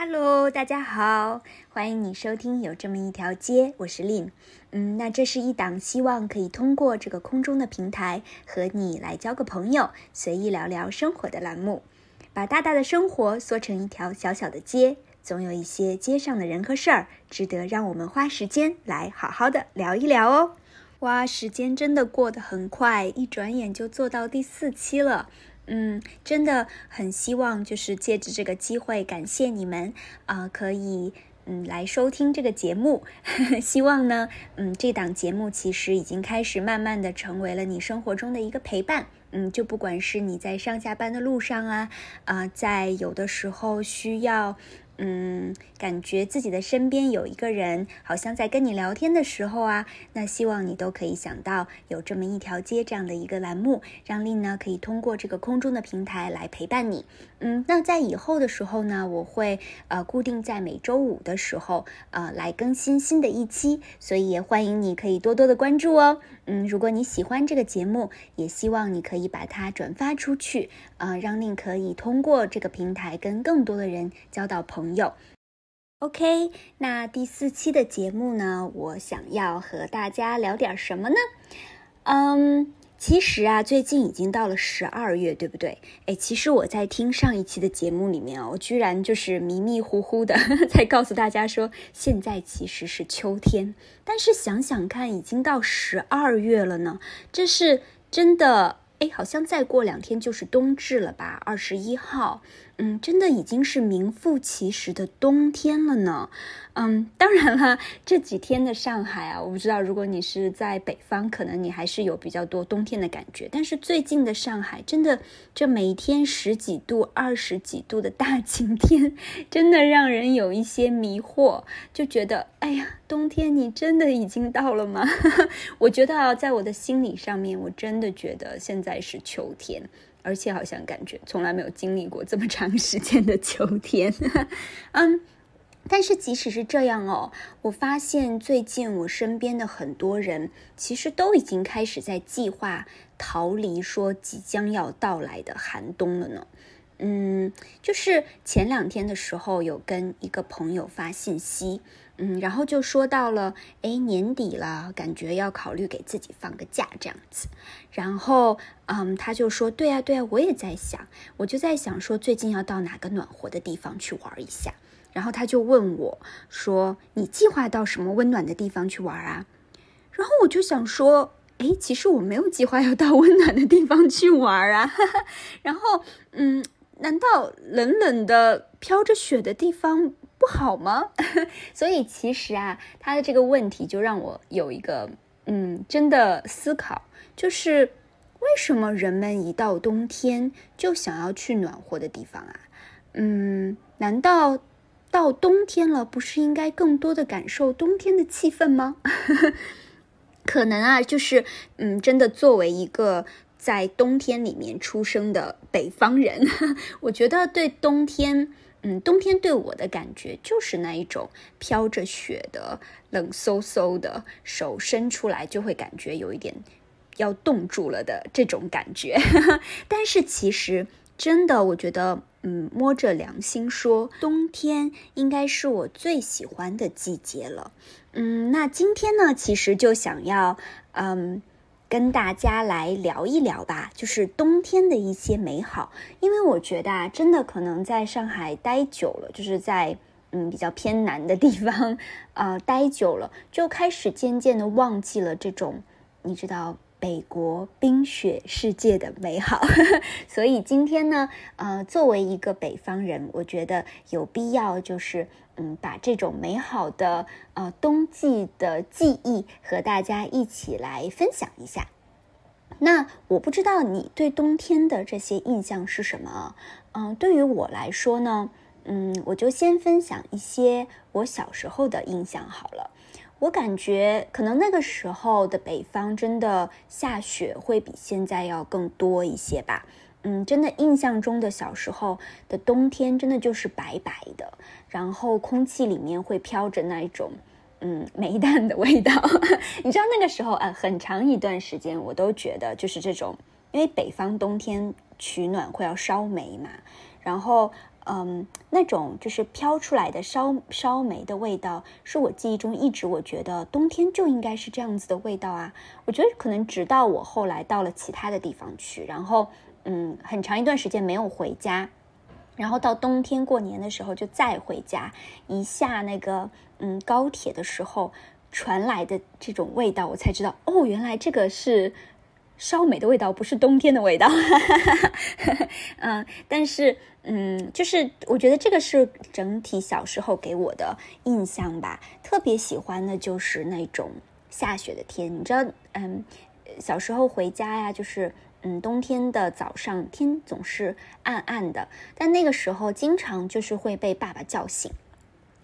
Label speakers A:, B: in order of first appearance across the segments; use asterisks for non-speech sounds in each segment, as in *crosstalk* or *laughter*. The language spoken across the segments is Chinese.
A: Hello，大家好，欢迎你收听有这么一条街，我是 Lin。嗯，那这是一档希望可以通过这个空中的平台和你来交个朋友，随意聊聊生活的栏目。把大大的生活缩成一条小小的街，总有一些街上的人和事儿值得让我们花时间来好好的聊一聊哦。哇，时间真的过得很快，一转眼就做到第四期了。嗯，真的很希望，就是借着这个机会，感谢你们啊，可以嗯来收听这个节目。*laughs* 希望呢，嗯，这档节目其实已经开始慢慢的成为了你生活中的一个陪伴。嗯，就不管是你在上下班的路上啊，啊，在有的时候需要。嗯，感觉自己的身边有一个人，好像在跟你聊天的时候啊，那希望你都可以想到有这么一条街这样的一个栏目，让令呢可以通过这个空中的平台来陪伴你。嗯，那在以后的时候呢，我会呃固定在每周五的时候呃来更新新的一期，所以也欢迎你可以多多的关注哦。嗯，如果你喜欢这个节目，也希望你可以把它转发出去，呃，让令可以通过这个平台跟更多的人交到朋。朋友 OK，那第四期的节目呢，我想要和大家聊点什么呢？嗯。其实啊，最近已经到了十二月，对不对？哎，其实我在听上一期的节目里面啊，我居然就是迷迷糊糊的 *laughs* 在告诉大家说，现在其实是秋天。但是想想看，已经到十二月了呢，这是真的。哎，好像再过两天就是冬至了吧？二十一号，嗯，真的已经是名副其实的冬天了呢。嗯，当然了，这几天的上海啊，我不知道如果你是在北方，可能你还是有比较多冬天的感觉。但是最近的上海，真的这每天十几度、二十几度的大晴天，真的让人有一些迷惑，就觉得，哎呀，冬天你真的已经到了吗？*laughs* 我觉得，在我的心理上面，我真的觉得现在是秋天，而且好像感觉从来没有经历过这么长时间的秋天。*laughs* 嗯。但是即使是这样哦，我发现最近我身边的很多人其实都已经开始在计划逃离说即将要到来的寒冬了呢。嗯，就是前两天的时候有跟一个朋友发信息，嗯，然后就说到了，哎，年底了，感觉要考虑给自己放个假这样子。然后，嗯，他就说，对啊，对啊，我也在想，我就在想说，最近要到哪个暖和的地方去玩一下。然后他就问我，说：“你计划到什么温暖的地方去玩啊？”然后我就想说：“哎，其实我没有计划要到温暖的地方去玩啊。*laughs* ”然后，嗯，难道冷冷的飘着雪的地方不好吗？*laughs* 所以其实啊，他的这个问题就让我有一个嗯真的思考，就是为什么人们一到冬天就想要去暖和的地方啊？嗯，难道？到冬天了，不是应该更多的感受冬天的气氛吗？*laughs* 可能啊，就是嗯，真的作为一个在冬天里面出生的北方人，*laughs* 我觉得对冬天，嗯，冬天对我的感觉就是那一种飘着雪的冷飕飕的，手伸出来就会感觉有一点要冻住了的这种感觉。*laughs* 但是其实真的，我觉得。嗯，摸着良心说，冬天应该是我最喜欢的季节了。嗯，那今天呢，其实就想要嗯跟大家来聊一聊吧，就是冬天的一些美好。因为我觉得啊，真的可能在上海待久了，就是在嗯比较偏南的地方啊待久了，就开始渐渐的忘记了这种，你知道。北国冰雪世界的美好，*laughs* 所以今天呢，呃，作为一个北方人，我觉得有必要就是，嗯，把这种美好的呃冬季的记忆和大家一起来分享一下。那我不知道你对冬天的这些印象是什么？嗯，对于我来说呢，嗯，我就先分享一些我小时候的印象好了。我感觉可能那个时候的北方真的下雪会比现在要更多一些吧。嗯，真的印象中的小时候的冬天真的就是白白的，然后空气里面会飘着那一种嗯煤蛋的味道。*laughs* 你知道那个时候啊，很长一段时间我都觉得就是这种，因为北方冬天取暖会要烧煤嘛，然后。嗯，那种就是飘出来的烧烧煤的味道，是我记忆中一直我觉得冬天就应该是这样子的味道啊。我觉得可能直到我后来到了其他的地方去，然后嗯，很长一段时间没有回家，然后到冬天过年的时候就再回家，一下那个嗯高铁的时候传来的这种味道，我才知道哦，原来这个是。烧煤的味道不是冬天的味道，*laughs* 嗯，但是，嗯，就是我觉得这个是整体小时候给我的印象吧。特别喜欢的就是那种下雪的天，你知道，嗯，小时候回家呀，就是，嗯，冬天的早上天总是暗暗的，但那个时候经常就是会被爸爸叫醒。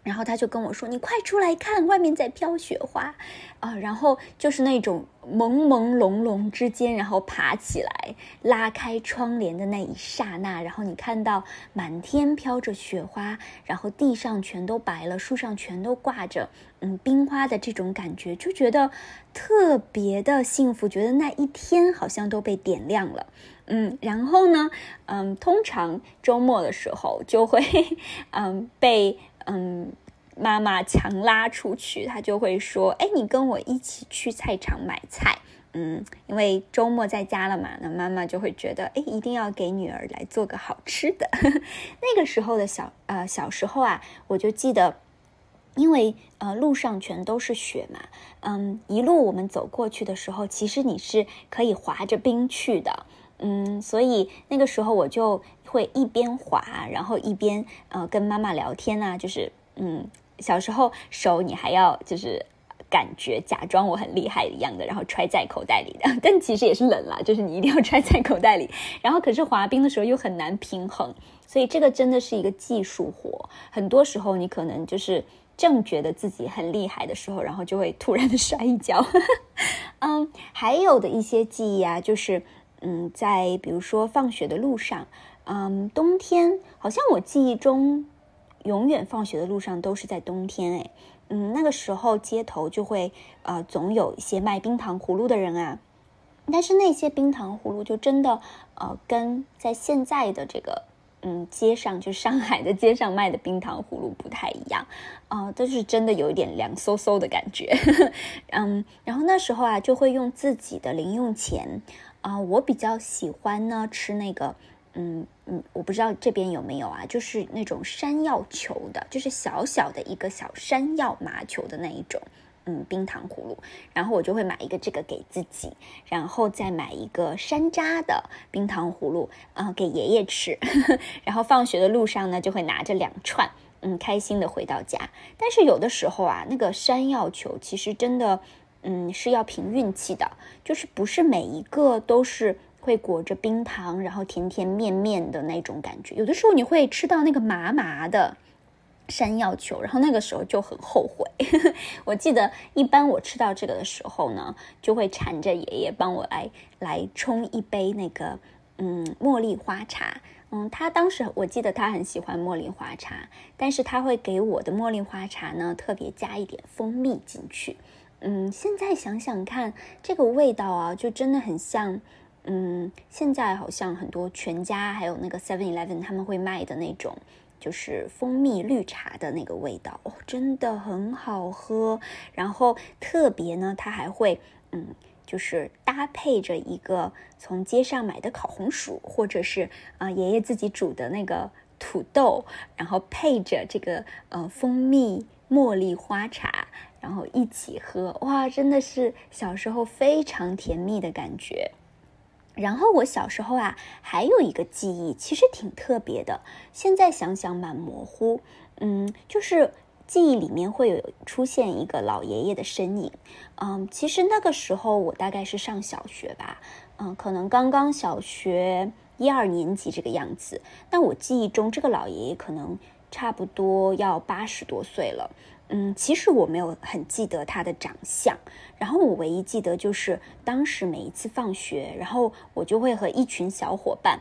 A: 然后他就跟我说：“你快出来看，外面在飘雪花，啊！”然后就是那种朦朦胧胧之间，然后爬起来，拉开窗帘的那一刹那，然后你看到满天飘着雪花，然后地上全都白了，树上全都挂着嗯冰花的这种感觉，就觉得特别的幸福，觉得那一天好像都被点亮了，嗯。然后呢，嗯，通常周末的时候就会 *laughs* 嗯被。嗯，妈妈强拉出去，他就会说：“哎，你跟我一起去菜场买菜。”嗯，因为周末在家了嘛，那妈妈就会觉得：“哎，一定要给女儿来做个好吃的。*laughs* ”那个时候的小呃小时候啊，我就记得，因为呃路上全都是雪嘛，嗯，一路我们走过去的时候，其实你是可以滑着冰去的。嗯，所以那个时候我就会一边滑，然后一边呃跟妈妈聊天呐，就是嗯，小时候手你还要就是感觉假装我很厉害一样的，然后揣在口袋里的，*laughs* 但其实也是冷了，就是你一定要揣在口袋里。然后可是滑冰的时候又很难平衡，所以这个真的是一个技术活。很多时候你可能就是正觉得自己很厉害的时候，然后就会突然的摔一跤。*laughs* 嗯，还有的一些记忆啊，就是。嗯，在比如说放学的路上，嗯，冬天好像我记忆中，永远放学的路上都是在冬天哎，嗯，那个时候街头就会呃总有一些卖冰糖葫芦的人啊，但是那些冰糖葫芦就真的呃跟在现在的这个嗯街上就上海的街上卖的冰糖葫芦不太一样，啊，都是真的有一点凉飕飕的感觉，*laughs* 嗯，然后那时候啊就会用自己的零用钱。啊，我比较喜欢呢吃那个，嗯嗯，我不知道这边有没有啊，就是那种山药球的，就是小小的一个小山药麻球的那一种，嗯，冰糖葫芦。然后我就会买一个这个给自己，然后再买一个山楂的冰糖葫芦啊给爷爷吃。*laughs* 然后放学的路上呢，就会拿着两串，嗯，开心的回到家。但是有的时候啊，那个山药球其实真的。嗯，是要凭运气的，就是不是每一个都是会裹着冰糖，然后甜甜面面的那种感觉。有的时候你会吃到那个麻麻的山药球，然后那个时候就很后悔。*laughs* 我记得一般我吃到这个的时候呢，就会缠着爷爷帮我来来冲一杯那个嗯茉莉花茶。嗯，他当时我记得他很喜欢茉莉花茶，但是他会给我的茉莉花茶呢特别加一点蜂蜜进去。嗯，现在想想看，这个味道啊，就真的很像，嗯，现在好像很多全家还有那个 Seven Eleven 他们会卖的那种，就是蜂蜜绿茶的那个味道哦，真的很好喝。然后特别呢，它还会，嗯，就是搭配着一个从街上买的烤红薯，或者是啊爷爷自己煮的那个土豆，然后配着这个呃蜂蜜茉莉花茶。然后一起喝，哇，真的是小时候非常甜蜜的感觉。然后我小时候啊，还有一个记忆，其实挺特别的，现在想想蛮模糊。嗯，就是记忆里面会有出现一个老爷爷的身影。嗯，其实那个时候我大概是上小学吧，嗯，可能刚刚小学一二年级这个样子。那我记忆中这个老爷爷可能差不多要八十多岁了。嗯，其实我没有很记得他的长相，然后我唯一记得就是当时每一次放学，然后我就会和一群小伙伴，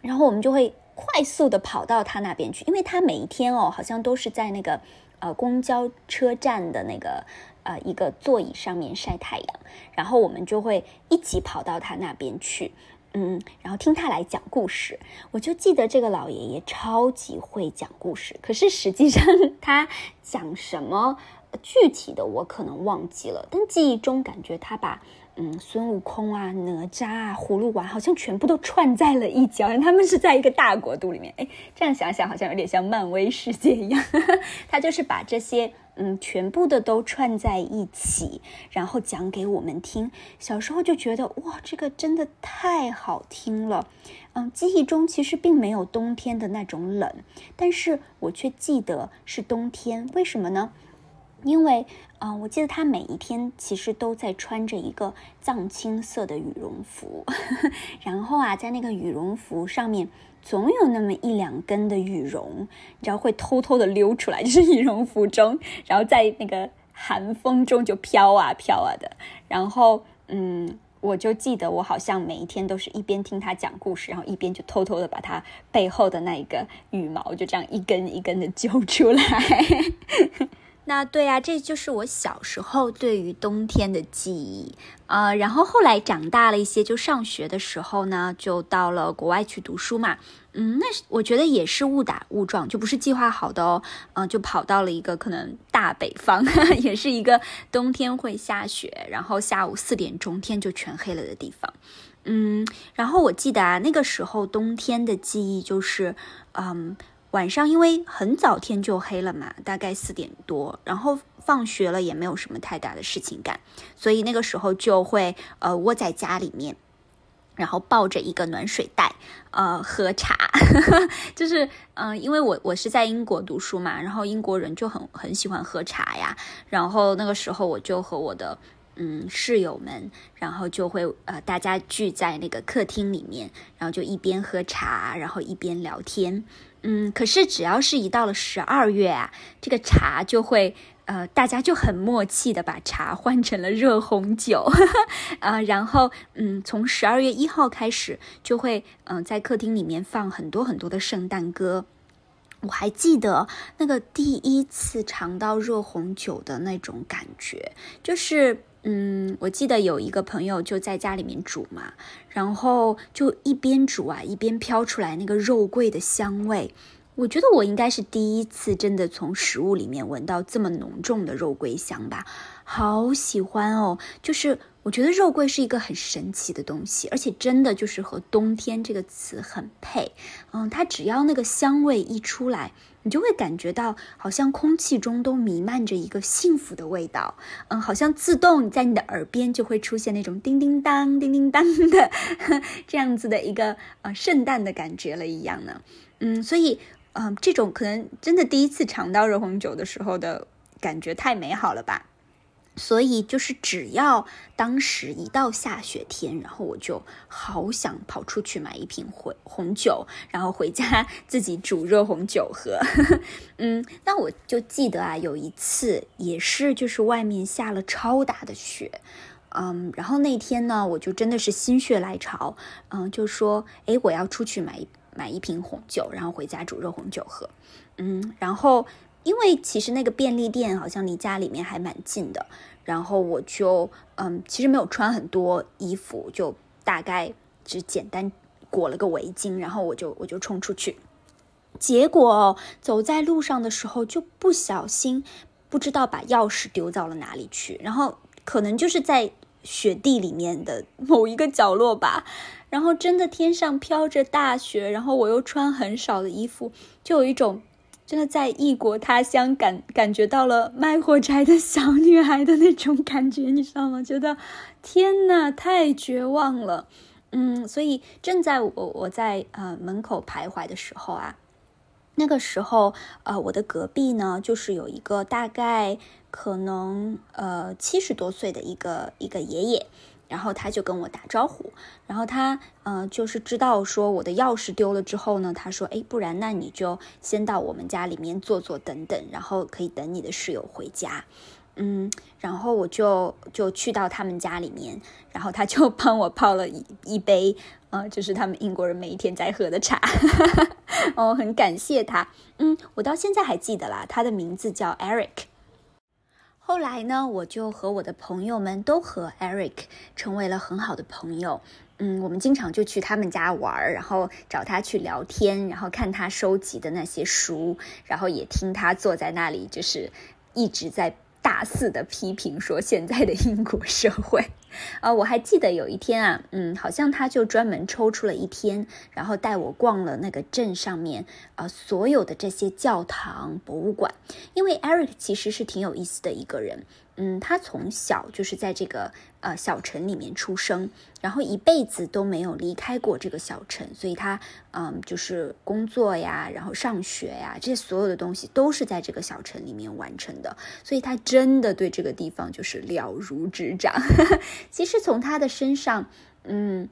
A: 然后我们就会快速的跑到他那边去，因为他每一天哦，好像都是在那个呃公交车站的那个呃一个座椅上面晒太阳，然后我们就会一起跑到他那边去。嗯，然后听他来讲故事。我就记得这个老爷爷超级会讲故事，可是实际上他讲什么具体的我可能忘记了，但记忆中感觉他把。嗯，孙悟空啊，哪吒啊，葫芦娃好像全部都串在了一角，他们是在一个大国度里面。哎，这样想想好像有点像漫威世界一样。*laughs* 他就是把这些嗯全部的都串在一起，然后讲给我们听。小时候就觉得哇，这个真的太好听了。嗯，记忆中其实并没有冬天的那种冷，但是我却记得是冬天。为什么呢？因为，嗯，我记得他每一天其实都在穿着一个藏青色的羽绒服，*laughs* 然后啊，在那个羽绒服上面总有那么一两根的羽绒，然后会偷偷的溜出来，就是羽绒服中，然后在那个寒风中就飘啊飘啊的。然后，嗯，我就记得我好像每一天都是一边听他讲故事，然后一边就偷偷的把他背后的那一个羽毛就这样一根一根的揪出来。*laughs* 那对啊，这就是我小时候对于冬天的记忆啊。然后后来长大了一些，就上学的时候呢，就到了国外去读书嘛。嗯，那我觉得也是误打误撞，就不是计划好的哦。嗯，就跑到了一个可能大北方，*laughs* 也是一个冬天会下雪，然后下午四点钟天就全黑了的地方。嗯，然后我记得啊，那个时候冬天的记忆就是，嗯。晚上因为很早天就黑了嘛，大概四点多，然后放学了也没有什么太大的事情干，所以那个时候就会呃窝在家里面，然后抱着一个暖水袋，呃喝茶，*laughs* 就是嗯，因为我我是在英国读书嘛，然后英国人就很很喜欢喝茶呀，然后那个时候我就和我的嗯室友们，然后就会呃大家聚在那个客厅里面，然后就一边喝茶，然后一边聊天。嗯，可是只要是一到了十二月啊，这个茶就会，呃，大家就很默契的把茶换成了热红酒，啊，*laughs* 然后，嗯，从十二月一号开始就会，嗯，在客厅里面放很多很多的圣诞歌。我还记得那个第一次尝到热红酒的那种感觉，就是。嗯，我记得有一个朋友就在家里面煮嘛，然后就一边煮啊，一边飘出来那个肉桂的香味。我觉得我应该是第一次真的从食物里面闻到这么浓重的肉桂香吧，好喜欢哦！就是我觉得肉桂是一个很神奇的东西，而且真的就是和冬天这个词很配。嗯，它只要那个香味一出来。你就会感觉到，好像空气中都弥漫着一个幸福的味道，嗯，好像自动在你的耳边就会出现那种叮叮当、叮叮当的 *laughs* 这样子的一个呃圣诞的感觉了一样呢，嗯，所以，嗯，这种可能真的第一次尝到热红酒的时候的感觉太美好了吧。所以就是只要当时一到下雪天，然后我就好想跑出去买一瓶红红酒，然后回家 *laughs* 自己煮热红酒喝。*laughs* 嗯，那我就记得啊，有一次也是就是外面下了超大的雪，嗯，然后那天呢，我就真的是心血来潮，嗯，就说诶，我要出去买买一瓶红酒，然后回家煮热红酒喝。嗯，然后。因为其实那个便利店好像离家里面还蛮近的，然后我就嗯，其实没有穿很多衣服，就大概只简单裹了个围巾，然后我就我就冲出去，结果走在路上的时候就不小心不知道把钥匙丢到了哪里去，然后可能就是在雪地里面的 *laughs* 某一个角落吧，然后真的天上飘着大雪，然后我又穿很少的衣服，就有一种。真的在异国他乡感感觉到了卖火柴的小女孩的那种感觉，你知道吗？觉得天呐，太绝望了。嗯，所以正在我我在呃门口徘徊的时候啊，那个时候呃我的隔壁呢就是有一个大概可能呃七十多岁的一个一个爷爷。然后他就跟我打招呼，然后他嗯，就是知道说我的钥匙丢了之后呢，他说，哎，不然那你就先到我们家里面坐坐等等，然后可以等你的室友回家，嗯，然后我就就去到他们家里面，然后他就帮我泡了一一杯，呃，就是他们英国人每一天在喝的茶，*laughs* 哦，很感谢他，嗯，我到现在还记得啦，他的名字叫 Eric。后来呢，我就和我的朋友们都和 Eric 成为了很好的朋友。嗯，我们经常就去他们家玩儿，然后找他去聊天，然后看他收集的那些书，然后也听他坐在那里，就是一直在大肆的批评说现在的英国社会。啊，我还记得有一天啊，嗯，好像他就专门抽出了一天，然后带我逛了那个镇上面啊所有的这些教堂、博物馆，因为 Eric 其实是挺有意思的一个人。嗯，他从小就是在这个呃小城里面出生，然后一辈子都没有离开过这个小城，所以他嗯就是工作呀，然后上学呀，这些所有的东西都是在这个小城里面完成的，所以他真的对这个地方就是了如指掌。*laughs* 其实从他的身上，嗯，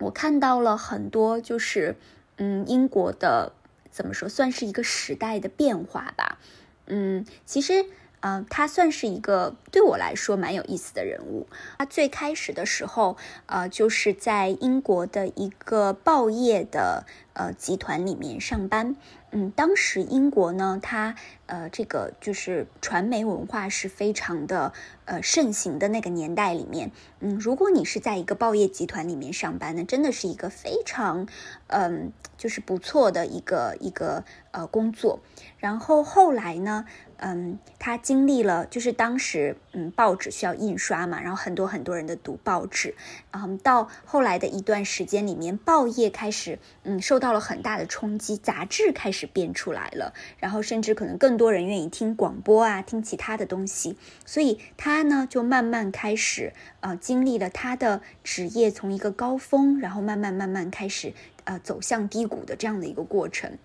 A: 我看到了很多，就是嗯英国的怎么说，算是一个时代的变化吧。嗯，其实。嗯，他算是一个对我来说蛮有意思的人物。他最开始的时候，呃，就是在英国的一个报业的呃集团里面上班。嗯，当时英国呢，它呃这个就是传媒文化是非常的呃盛行的那个年代里面，嗯，如果你是在一个报业集团里面上班呢，真的是一个非常嗯就是不错的一个一个呃工作。然后后来呢？嗯，他经历了，就是当时，嗯，报纸需要印刷嘛，然后很多很多人的读报纸，嗯，到后来的一段时间里面，报业开始，嗯，受到了很大的冲击，杂志开始变出来了，然后甚至可能更多人愿意听广播啊，听其他的东西，所以他呢就慢慢开始，呃，经历了他的职业从一个高峰，然后慢慢慢慢开始，呃，走向低谷的这样的一个过程。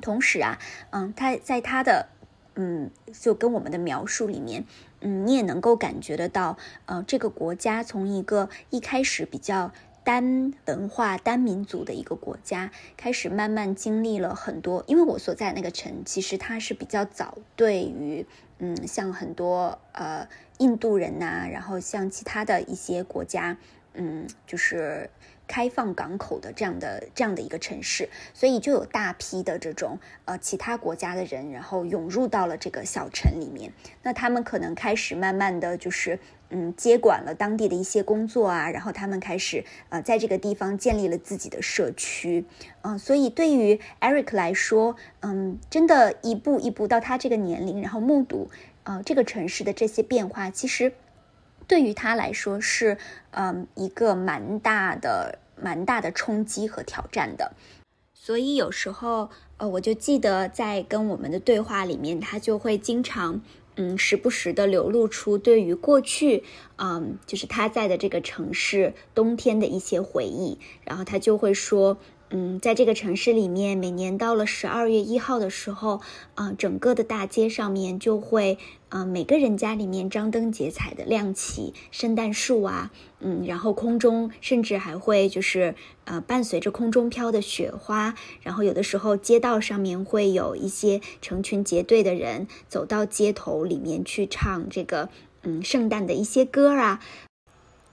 A: 同时啊，嗯，他在他的嗯，就跟我们的描述里面，嗯，你也能够感觉得到，呃，这个国家从一个一开始比较单文化、单民族的一个国家，开始慢慢经历了很多。因为我所在那个城，其实它是比较早对于，嗯，像很多呃印度人呐，然后像其他的一些国家，嗯，就是。开放港口的这样的这样的一个城市，所以就有大批的这种呃其他国家的人，然后涌入到了这个小城里面。那他们可能开始慢慢的就是嗯接管了当地的一些工作啊，然后他们开始呃在这个地方建立了自己的社区。嗯，所以对于 Eric 来说，嗯，真的一步一步到他这个年龄，然后目睹呃这个城市的这些变化，其实。对于他来说是，嗯，一个蛮大的、蛮大的冲击和挑战的。所以有时候，呃，我就记得在跟我们的对话里面，他就会经常，嗯，时不时的流露出对于过去，嗯，就是他在的这个城市冬天的一些回忆。然后他就会说。嗯，在这个城市里面，每年到了十二月一号的时候，啊，整个的大街上面就会，啊，每个人家里面张灯结彩的亮起圣诞树啊，嗯，然后空中甚至还会就是，呃，伴随着空中飘的雪花，然后有的时候街道上面会有一些成群结队的人走到街头里面去唱这个，嗯，圣诞的一些歌啊。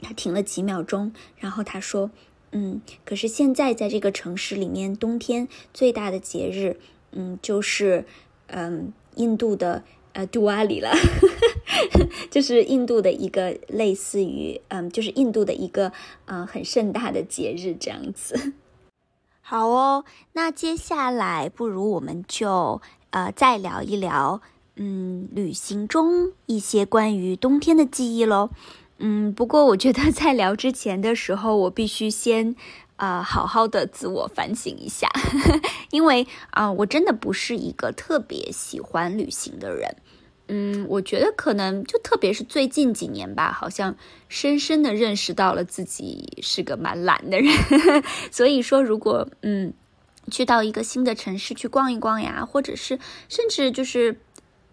A: 他停了几秒钟，然后他说。嗯，可是现在在这个城市里面，冬天最大的节日，嗯，就是嗯，印度的呃杜瓦里了，*laughs* 就是印度的一个类似于嗯，就是印度的一个嗯很盛大的节日这样子。*laughs* 好哦，那接下来不如我们就呃再聊一聊嗯旅行中一些关于冬天的记忆喽。嗯，不过我觉得在聊之前的时候，我必须先，呃，好好的自我反省一下，*laughs* 因为啊，我真的不是一个特别喜欢旅行的人。嗯，我觉得可能就特别是最近几年吧，好像深深的认识到了自己是个蛮懒的人。*laughs* 所以说，如果嗯，去到一个新的城市去逛一逛呀，或者是甚至就是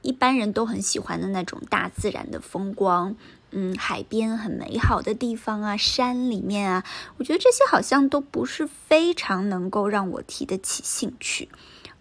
A: 一般人都很喜欢的那种大自然的风光。嗯，海边很美好的地方啊，山里面啊，我觉得这些好像都不是非常能够让我提得起兴趣。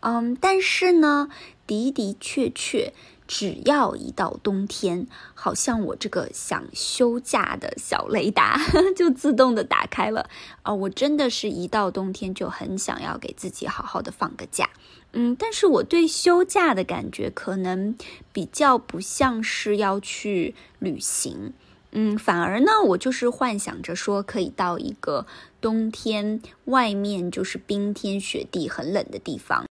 A: 嗯，但是呢，的的确确，只要一到冬天，好像我这个想休假的小雷达 *laughs* 就自动的打开了。啊，我真的是一到冬天就很想要给自己好好的放个假。嗯，但是我对休假的感觉可能比较不像是要去旅行，嗯，反而呢，我就是幻想着说可以到一个冬天外面就是冰天雪地很冷的地方。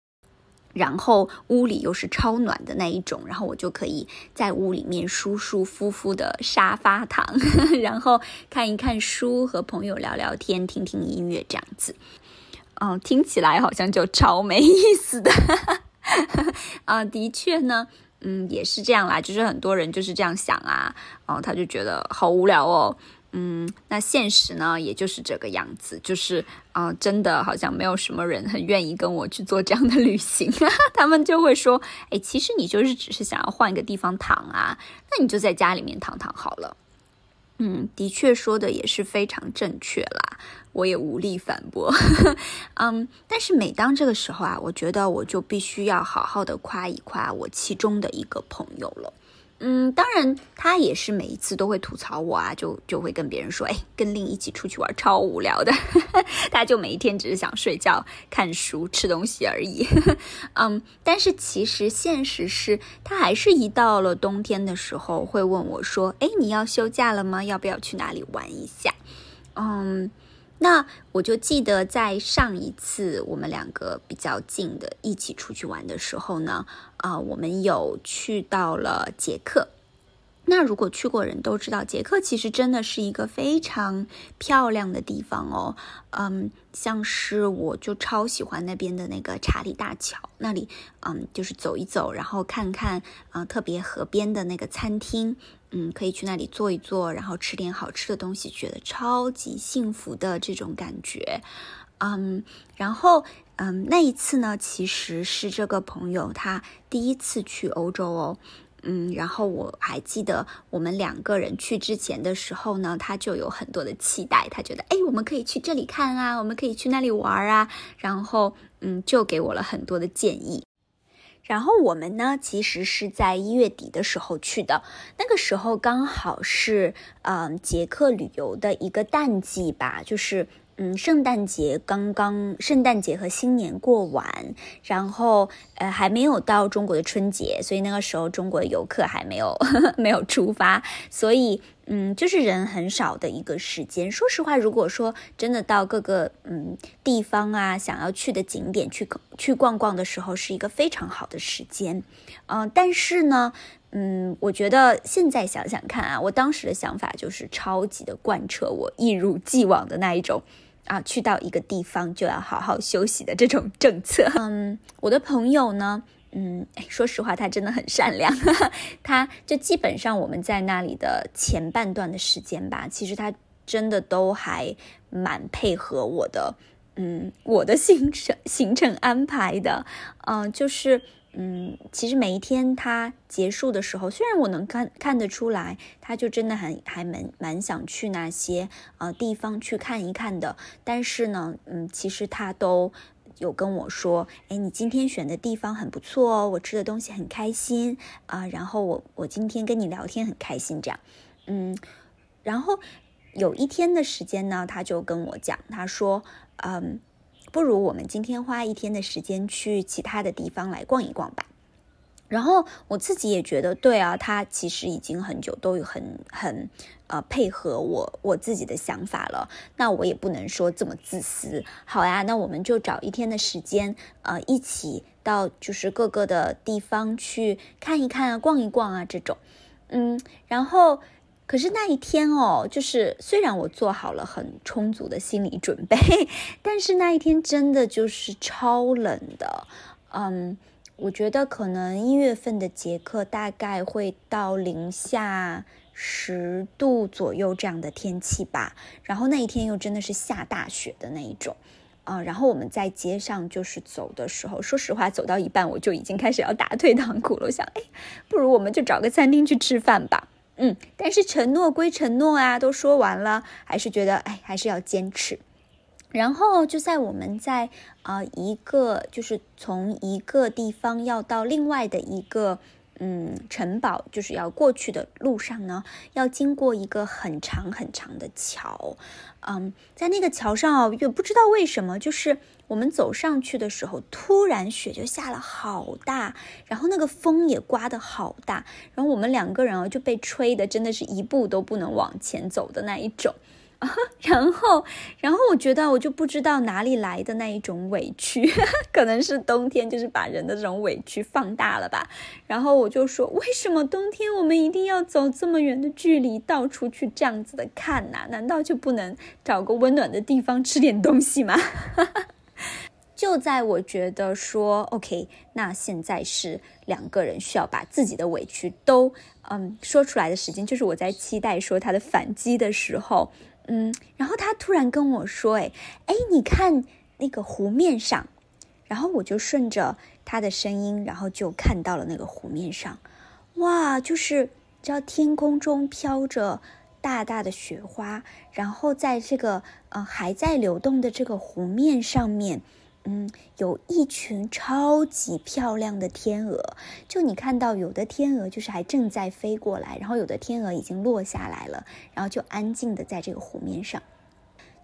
A: 然后屋里又是超暖的那一种，然后我就可以在屋里面舒舒服服的沙发躺，*laughs* 然后看一看书，和朋友聊聊天，听听音乐这样子。嗯，听起来好像就超没意思的。啊，*laughs* 的确呢，嗯，也是这样啦，就是很多人就是这样想啊，哦，他就觉得好无聊哦。嗯，那现实呢，也就是这个样子，就是啊，真的好像没有什么人很愿意跟我去做这样的旅行，*laughs* 他们就会说，哎，其实你就是只是想要换一个地方躺啊，那你就在家里面躺躺好了。嗯，的确说的也是非常正确啦，我也无力反驳。嗯，但是每当这个时候啊，我觉得我就必须要好好的夸一夸我其中的一个朋友了。嗯，当然，他也是每一次都会吐槽我啊，就就会跟别人说，哎，跟令一起出去玩超无聊的，*laughs* 他就每一天只是想睡觉、看书、吃东西而已。*laughs* 嗯，但是其实现实是他还是一到了冬天的时候会问我说，哎，你要休假了吗？要不要去哪里玩一下？嗯。那我就记得在上一次我们两个比较近的一起出去玩的时候呢，啊，我们有去到了捷克。那如果去过人都知道，捷克其实真的是一个非常漂亮的地方哦。嗯，像是我就超喜欢那边的那个查理大桥那里，嗯，就是走一走，然后看看啊，特别河边的那个餐厅。嗯，可以去那里坐一坐，然后吃点好吃的东西，觉得超级幸福的这种感觉。嗯，然后嗯，那一次呢，其实是这个朋友他第一次去欧洲哦。嗯，然后我还记得我们两个人去之前的时候呢，他就有很多的期待，他觉得哎，我们可以去这里看啊，我们可以去那里玩啊，然后嗯，就给我了很多的建议。然后我们呢，其实是在一月底的时候去的，那个时候刚好是嗯捷克旅游的一个淡季吧，就是嗯圣诞节刚刚，圣诞节和新年过完，然后呃还没有到中国的春节，所以那个时候中国的游客还没有 *laughs* 没有出发，所以。嗯，就是人很少的一个时间。说实话，如果说真的到各个嗯地方啊，想要去的景点去去逛逛的时候，是一个非常好的时间。嗯，但是呢，嗯，我觉得现在想想看啊，我当时的想法就是超级的贯彻我一如既往的那一种啊，去到一个地方就要好好休息的这种政策。*laughs* 嗯，我的朋友呢？嗯，说实话，他真的很善良。*laughs* 他就基本上我们在那里的前半段的时间吧，其实他真的都还蛮配合我的。嗯，我的行程行程安排的，嗯，就是嗯，其实每一天他结束的时候，虽然我能看看得出来，他就真的很还蛮蛮想去那些呃地方去看一看的，但是呢，嗯，其实他都。有跟我说，哎，你今天选的地方很不错哦，我吃的东西很开心啊，然后我我今天跟你聊天很开心，这样，嗯，然后有一天的时间呢，他就跟我讲，他说，嗯，不如我们今天花一天的时间去其他的地方来逛一逛吧。然后我自己也觉得对啊，他其实已经很久都有很很呃配合我我自己的想法了。那我也不能说这么自私。好呀，那我们就找一天的时间，呃，一起到就是各个的地方去看一看啊，逛一逛啊这种。嗯，然后可是那一天哦，就是虽然我做好了很充足的心理准备，*laughs* 但是那一天真的就是超冷的，嗯。我觉得可能一月份的捷克大概会到零下十度左右这样的天气吧，然后那一天又真的是下大雪的那一种，啊，然后我们在街上就是走的时候，说实话走到一半我就已经开始要打退堂鼓了，我想，哎，不如我们就找个餐厅去吃饭吧，嗯，但是承诺归承诺啊，都说完了，还是觉得，哎，还是要坚持。然后就在我们在啊一个就是从一个地方要到另外的一个嗯城堡，就是要过去的路上呢，要经过一个很长很长的桥，嗯，在那个桥上哦，也不知道为什么，就是我们走上去的时候，突然雪就下了好大，然后那个风也刮得好大，然后我们两个人啊就被吹的真的是一步都不能往前走的那一种。*laughs* 然后，然后我觉得我就不知道哪里来的那一种委屈，*laughs* 可能是冬天就是把人的这种委屈放大了吧。然后我就说，为什么冬天我们一定要走这么远的距离，到处去这样子的看呐？难道就不能找个温暖的地方吃点东西吗？*laughs* 就在我觉得说，OK，那现在是两个人需要把自己的委屈都嗯说出来的时间，就是我在期待说他的反击的时候。嗯，然后他突然跟我说：“哎，哎，你看那个湖面上。”然后我就顺着他的声音，然后就看到了那个湖面上，哇，就是知道天空中飘着大大的雪花，然后在这个呃还在流动的这个湖面上面。嗯，有一群超级漂亮的天鹅，就你看到有的天鹅就是还正在飞过来，然后有的天鹅已经落下来了，然后就安静的在这个湖面上，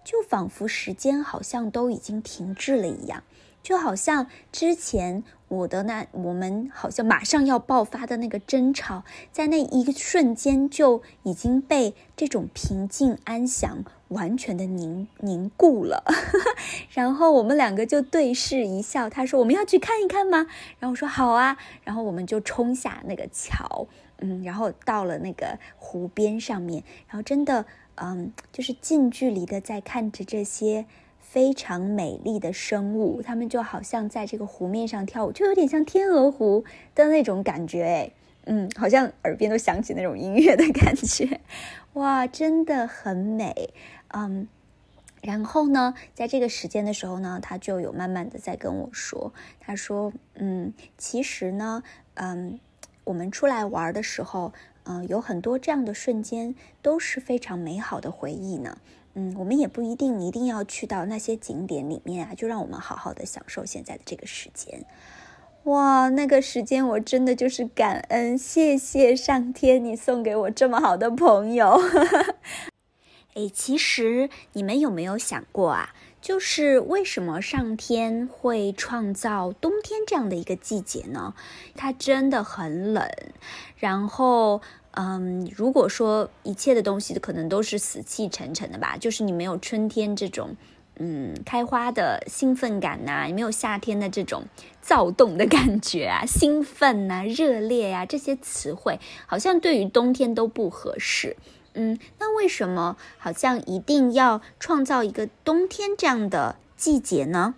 A: 就仿佛时间好像都已经停滞了一样。就好像之前我的那我们好像马上要爆发的那个争吵，在那一瞬间就已经被这种平静安详完全的凝凝固了。*laughs* 然后我们两个就对视一笑，他说：“我们要去看一看吗？”然后我说：“好啊。”然后我们就冲下那个桥，嗯，然后到了那个湖边上面，然后真的，嗯，就是近距离的在看着这些。非常美丽的生物，它们就好像在这个湖面上跳舞，就有点像天鹅湖的那种感觉，哎，嗯，好像耳边都响起那种音乐的感觉，哇，真的很美，嗯。然后呢，在这个时间的时候呢，他就有慢慢的在跟我说，他说，嗯，其实呢，嗯，我们出来玩的时候，嗯，有很多这样的瞬间都是非常美好的回忆呢。嗯，我们也不一定一定要去到那些景点里面啊，就让我们好好的享受现在的这个时间。哇，那个时间我真的就是感恩，谢谢上天，你送给我这么好的朋友。*laughs* 哎，其实你们有没有想过啊？就是为什么上天会创造冬天这样的一个季节呢？它真的很冷，然后。嗯，如果说一切的东西可能都是死气沉沉的吧，就是你没有春天这种嗯开花的兴奋感呐，也没有夏天的这种躁动的感觉啊，兴奋呐、热烈呀这些词汇，好像对于冬天都不合适。嗯，那为什么好像一定要创造一个冬天这样的季节呢？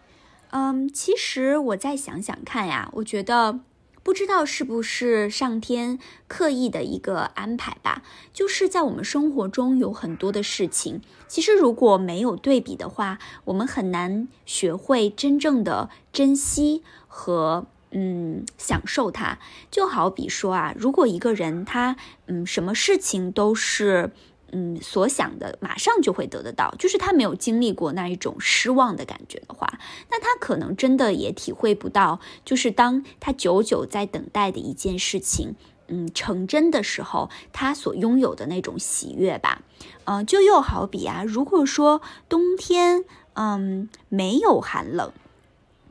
A: 嗯，其实我再想想看呀，我觉得。不知道是不是上天刻意的一个安排吧？就是在我们生活中有很多的事情，其实如果没有对比的话，我们很难学会真正的珍惜和嗯享受它。就好比说啊，如果一个人他嗯什么事情都是。嗯，所想的马上就会得得到，就是他没有经历过那一种失望的感觉的话，那他可能真的也体会不到，就是当他久久在等待的一件事情，嗯，成真的时候，他所拥有的那种喜悦吧。嗯，就又好比啊，如果说冬天，嗯，没有寒冷。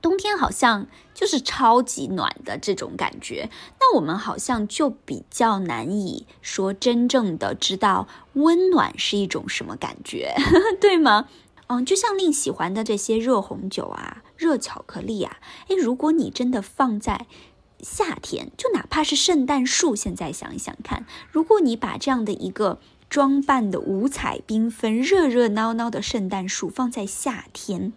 A: 冬天好像就是超级暖的这种感觉，那我们好像就比较难以说真正的知道温暖是一种什么感觉，*laughs* 对吗？嗯，就像令喜欢的这些热红酒啊、热巧克力啊，诶，如果你真的放在夏天，就哪怕是圣诞树，现在想一想看，如果你把这样的一个装扮的五彩缤纷、热热闹闹的圣诞树放在夏天。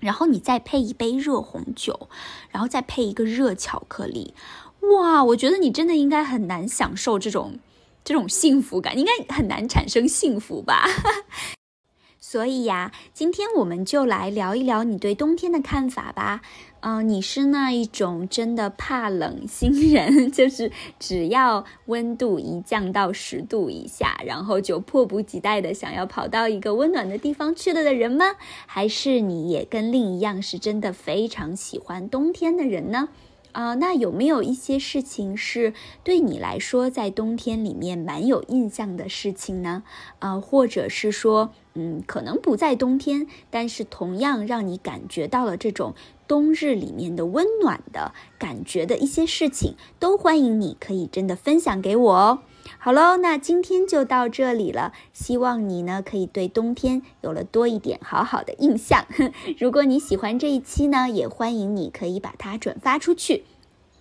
A: 然后你再配一杯热红酒，然后再配一个热巧克力，哇！我觉得你真的应该很难享受这种这种幸福感，应该很难产生幸福吧。*laughs* 所以呀，今天我们就来聊一聊你对冬天的看法吧。哦，你是那一种真的怕冷新人，*laughs* 就是只要温度一降到十度以下，然后就迫不及待的想要跑到一个温暖的地方去了的人吗？还是你也跟另一样是真的非常喜欢冬天的人呢？啊，那有没有一些事情是对你来说在冬天里面蛮有印象的事情呢？啊，或者是说，嗯，可能不在冬天，但是同样让你感觉到了这种冬日里面的温暖的感觉的一些事情，都欢迎你可以真的分享给我哦。好喽，那今天就到这里了。希望你呢可以对冬天有了多一点好好的印象。*laughs* 如果你喜欢这一期呢，也欢迎你可以把它转发出去，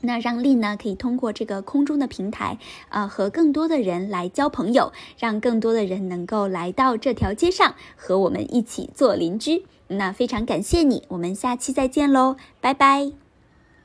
A: 那让丽呢可以通过这个空中的平台，呃，和更多的人来交朋友，让更多的人能够来到这条街上和我们一起做邻居。那非常感谢你，我们下期再见喽，拜拜。